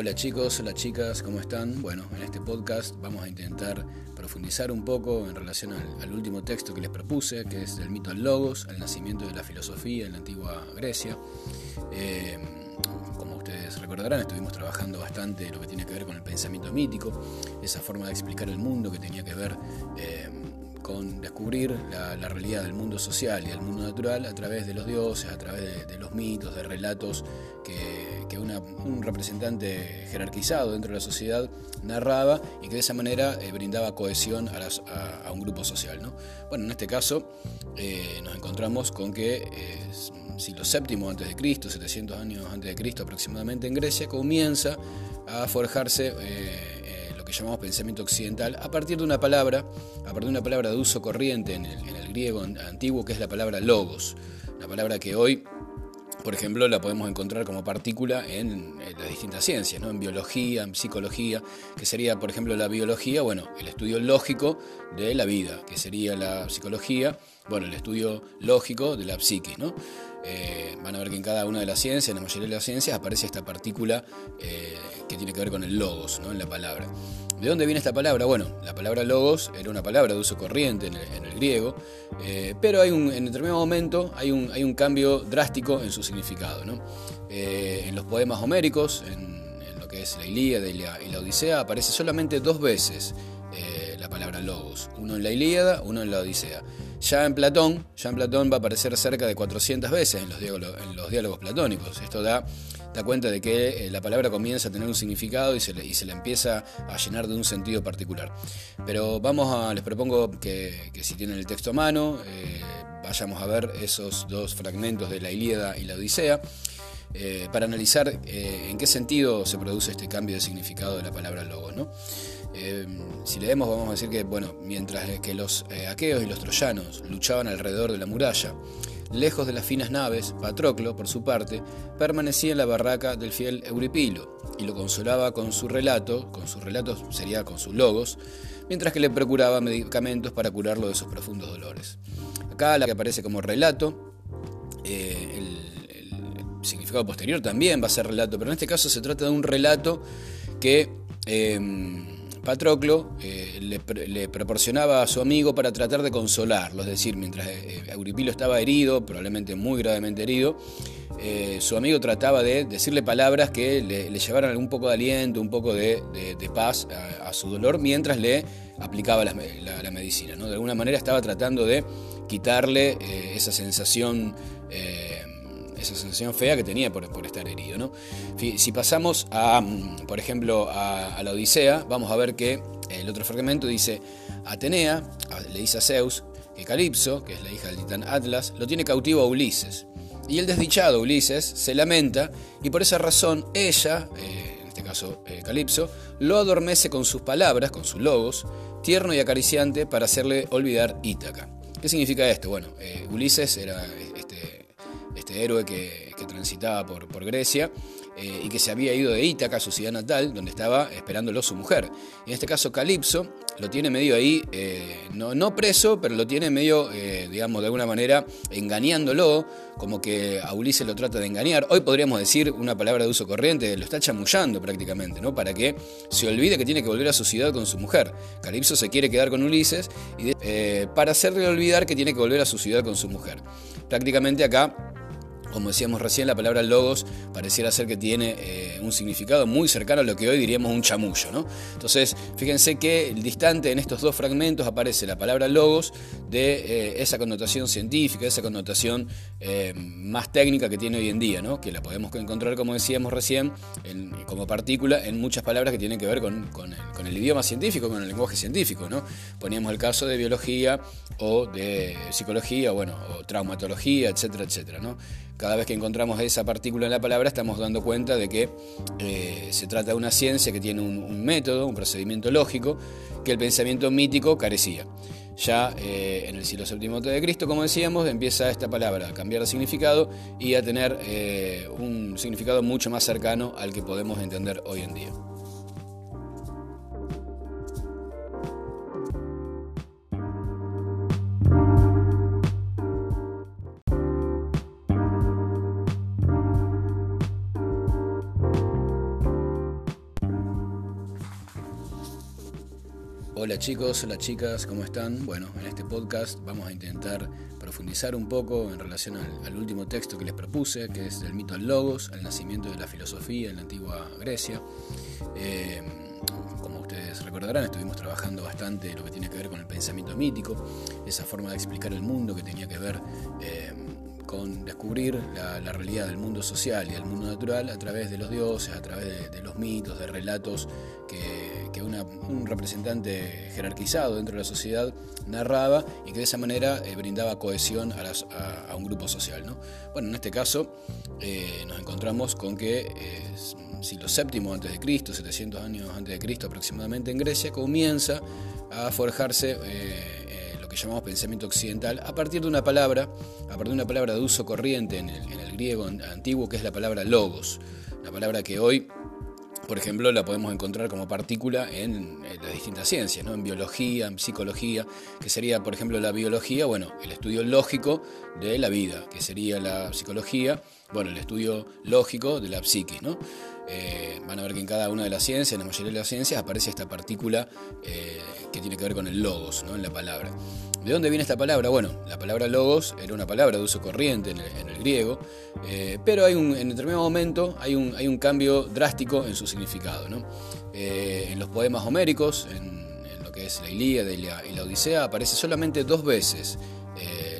Hola chicos, hola chicas, ¿cómo están? Bueno, en este podcast vamos a intentar profundizar un poco en relación al, último texto que les propuse, que es del mito al logos, al nacimiento de la filosofía en la antigua Grecia. Eh, como ustedes recordarán, estuvimos trabajando bastante lo que tiene que ver con el pensamiento mítico, esa forma de explicar el mundo que tenía que ver eh, con descubrir la, realidad del mundo social y del mundo natural a través de los dioses, a través de, los mitos, de relatos que, un representante jerarquizado dentro de la sociedad narraba y que de esa manera eh, brindaba cohesión a, un grupo social. ¿no? Bueno, en este caso eh, nos encontramos con que eh, siglo VII antes de Cristo, 700 años antes de Cristo aproximadamente en Grecia, comienza a forjarse llamamos pensamiento occidental, a partir de una palabra, a partir de una palabra de uso corriente en el, griego antiguo, que es la palabra logos, la palabra que hoy por ejemplo, la podemos encontrar como partícula en, las distintas ciencias, ¿no? en biología, en psicología, que sería, por ejemplo, la biología, bueno, el estudio lógico de la vida, que sería la psicología, bueno, el estudio lógico de la psique, ¿no? Eh, van a ver que en cada una de las ciencias, en la mayoría de las ciencias, aparece esta partícula eh, que tiene que ver con el logos, ¿no? en la palabra. ¿De dónde viene esta palabra? Bueno, la palabra logos era una palabra de uso corriente en el, griego, eh, pero hay un, en determinado momento hay un, hay un cambio drástico en su significado. en los poemas homéricos, en, lo que es la Ilíada y la, la Odisea, aparece solamente dos veces la palabra logos, uno en la Ilíada, uno en la Odisea. Ya en Platón, ya en Platón va a aparecer cerca de 400 veces en los diálogos, platónicos. Esto da, da, cuenta de que eh, la palabra comienza a tener un significado y se, le, y se le empieza a llenar de un sentido particular. Pero vamos a, les propongo que, si tienen el texto a mano, eh, vayamos a ver esos dos fragmentos de la Ilíada y la Odisea. Eh, para analizar en qué sentido se produce este cambio de significado de la palabra logos. ¿no? Eh, si leemos vamos a decir que, bueno, mientras que los eh, aqueos y los troyanos luchaban alrededor de la muralla, lejos de las finas naves, Patroclo, por su parte, permanecía en la barraca del fiel Euripilo y lo consolaba con su relato, con sus relatos sería con sus logos, mientras que le procuraba medicamentos para curarlo de sus profundos dolores. Que aparece como relato, eh, el, significado posterior también va a ser relato, pero en este caso se trata de un relato que Patroclo eh, le, proporcionaba a su amigo para tratar de consolarlo, es decir, mientras eh, Euripilo estaba herido, probablemente muy gravemente herido, eh, su amigo trataba de decirle palabras que le, llevaran un poco de aliento, un poco de, paz a, su dolor, mientras le aplicaba la, medicina. De alguna manera estaba tratando de quitarle esa sensación esa sensación fea que tenía por, estar herido. ¿no? Si pasamos a, mm, por ejemplo, a, la Odisea, vamos a ver que el otro fragmento dice, Atenea le dice a Zeus que Calipso, que es la hija del titán Atlas, lo tiene cautivo a Ulises. Y el desdichado Ulises se lamenta y por esa razón ella, eh, en este caso eh, Calipso, lo adormece con sus palabras, con sus logos, tierno y acariciante para hacerle olvidar Ítaca. ¿Qué significa esto? Bueno, eh, Ulises era este héroe que, transitaba por Grecia eh, y que se había ido de Ítaca, su ciudad natal, donde estaba esperándolo su mujer. En este caso, Calipso lo tiene medio ahí, eh, no, no, preso, pero lo tiene medio, eh, digamos, de alguna manera engañándolo, como que a Ulises lo trata de engañar. Hoy podríamos decir una palabra de uso corriente, lo está chamullando prácticamente, ¿no? Para que se olvide que tiene que volver a su ciudad con su mujer. Calipso se quiere quedar con Ulises y para hacerle olvidar que tiene que volver a su ciudad con su mujer. Prácticamente acá como decíamos recién, la palabra logos pareciera ser que tiene eh, un significado muy cercano a lo que hoy diríamos un chamullo. ¿no? Entonces, fíjense que el distante en estos dos fragmentos aparece la palabra logos de eh, esa connotación científica, esa connotación eh, más técnica que tiene hoy en día, ¿no? que la podemos encontrar, como decíamos recién, como partícula en muchas palabras que tienen que ver con, el, idioma científico, con el lenguaje científico. ¿no? Poníamos el caso de biología o de psicología, bueno, o traumatología, etcétera, etcétera. ¿no? Cada vez que encontramos esa partícula en la palabra estamos dando cuenta de que eh, se trata de una ciencia que tiene un, método, un procedimiento lógico, que el pensamiento mítico carecía. Ya eh, en el siglo VII de Cristo, como decíamos, empieza esta palabra a cambiar de significado y a tener eh, un significado mucho más cercano al que podemos entender hoy en día. Hola chicos, hola chicas, ¿cómo están? Bueno, en este podcast vamos a intentar profundizar un poco en relación al, último texto que les propuse, que es del mito al logos, al nacimiento de la filosofía en la antigua Grecia. Eh, como ustedes recordarán, estuvimos trabajando bastante lo que tiene que ver con el pensamiento mítico, esa forma de explicar el mundo que tenía que ver eh, con descubrir la, realidad del mundo social y del mundo natural a través de los dioses, a través de, los mitos, de relatos que, un representante jerarquizado dentro de la sociedad narraba y que de esa manera eh, brindaba cohesión a, un grupo social. Bueno, en este caso eh, nos encontramos con que eh, siglo VII antes de Cristo, 700 años antes de Cristo aproximadamente en Grecia, comienza a forjarse que llamamos pensamiento occidental, a partir de una palabra, a partir de una palabra de uso corriente en el, griego antiguo, que es la palabra logos, la palabra que hoy por ejemplo, la podemos encontrar como partícula en, las distintas ciencias, ¿no? en biología, en psicología, que sería, por ejemplo, la biología, bueno, el estudio lógico de la vida, que sería la psicología, bueno, el estudio lógico de la psiquis, ¿no? Eh, van a ver que en cada una de las ciencias, en la mayoría de las ciencias, aparece esta partícula eh, que tiene que ver con el logos, ¿no? en la palabra. ¿De dónde viene esta palabra? Bueno, la palabra logos era una palabra de uso corriente en el, griego, eh, pero hay en determinado momento hay un, hay un cambio drástico en su significado. en los poemas homéricos, en, lo que es la Ilíada y la, Odisea, aparece solamente dos veces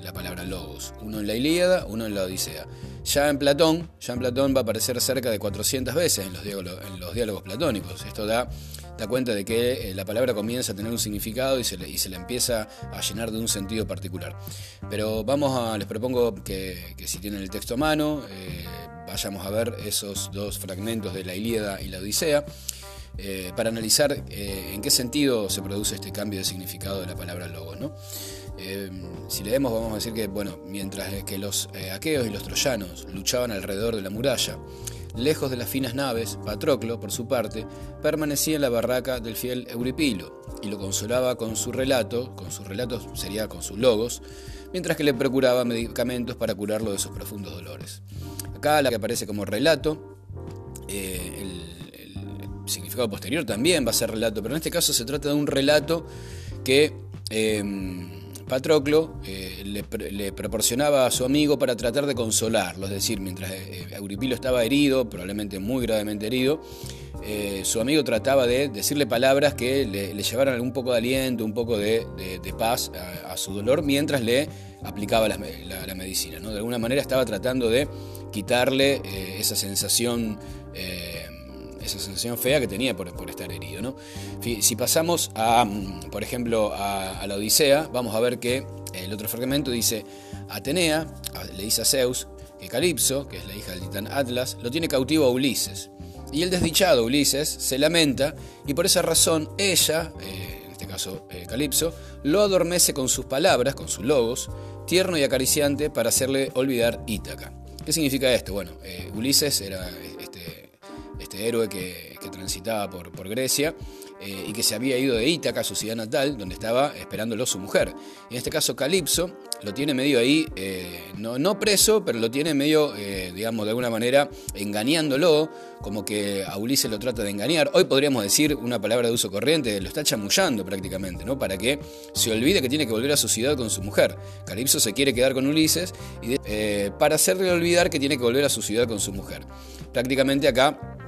la palabra logos, uno en la Ilíada, uno en la Odisea. Ya en Platón, ya en Platón va a aparecer cerca de 400 veces en los diálogos, platónicos. Esto da, cuenta de que eh, la palabra comienza a tener un significado y se, le, le empieza a llenar de un sentido particular. Pero vamos a, les propongo que, si tienen el texto a mano, eh, vayamos a ver esos dos fragmentos de la Ilíada y la Odisea. Eh, para analizar en qué sentido se produce este cambio de significado de la palabra logos. ¿no? Eh, si leemos vamos a decir que, bueno, mientras que los eh, aqueos y los troyanos luchaban alrededor de la muralla, lejos de las finas naves, Patroclo, por su parte, permanecía en la barraca del fiel Euripilo y lo consolaba con su relato, con sus relatos sería con sus logos, mientras que le procuraba medicamentos para curarlo de sus profundos dolores. Acá la que aparece como relato, eh, el, significado posterior también va a ser relato, pero en este caso se trata de un relato que Patroclo eh, le, proporcionaba a su amigo para tratar de consolarlo, es decir, mientras eh, Euripilo estaba herido, probablemente muy gravemente herido, eh, su amigo trataba de decirle palabras que le, llevaran un poco de aliento, un poco de, paz a, su dolor, mientras le aplicaba la, medicina. ¿no? De alguna manera estaba tratando de quitarle esa sensación esa sensación fea que tenía por, estar herido. ¿no? Si pasamos a, mm, por ejemplo, a, la Odisea, vamos a ver que el otro fragmento dice, Atenea le dice a Zeus que Calipso, que es la hija del titán Atlas, lo tiene cautivo a Ulises. Y el desdichado Ulises se lamenta y por esa razón ella, eh, en este caso eh, Calipso, lo adormece con sus palabras, con sus logos, tierno y acariciante para hacerle olvidar Ítaca. ¿Qué significa esto? Bueno, eh, Ulises era este héroe que, transitaba por, Grecia eh, y que se había ido de Ítaca, su ciudad natal, donde estaba esperándolo su mujer. En este caso, Calipso lo tiene medio ahí, eh, no, no, preso, pero lo tiene medio, eh, digamos, de alguna manera engañándolo, como que a Ulises lo trata de engañar. Hoy podríamos decir una palabra de uso corriente, lo está chamullando prácticamente, ¿no? Para que se olvide que tiene que volver a su ciudad con su mujer. Calipso se quiere quedar con Ulises y para hacerle olvidar que tiene que volver a su ciudad con su mujer. Prácticamente acá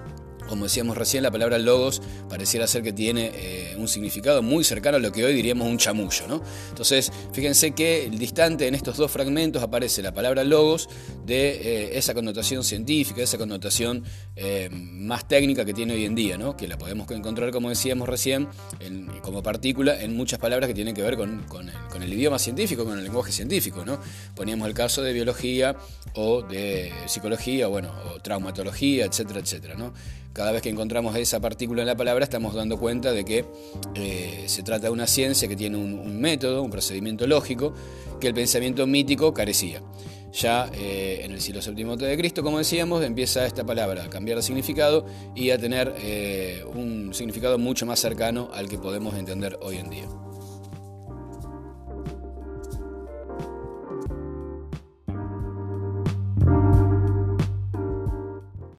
como decíamos recién, la palabra logos pareciera ser que tiene eh, un significado muy cercano a lo que hoy diríamos un chamullo. ¿no? Entonces, fíjense que el distante en estos dos fragmentos aparece la palabra logos de eh, esa connotación científica, esa connotación eh, más técnica que tiene hoy en día, ¿no? que la podemos encontrar, como decíamos recién, como partícula en muchas palabras que tienen que ver con, el, idioma científico, con el lenguaje científico. ¿no? Poníamos el caso de biología o de psicología, bueno, o traumatología, etcétera, etcétera. ¿no? Cada vez que encontramos esa partícula en la palabra estamos dando cuenta de que eh, se trata de una ciencia que tiene un, método, un procedimiento lógico, que el pensamiento mítico carecía. Ya eh, en el siglo VII de Cristo, como decíamos, empieza esta palabra a cambiar de significado y a tener eh, un significado mucho más cercano al que podemos entender hoy en día.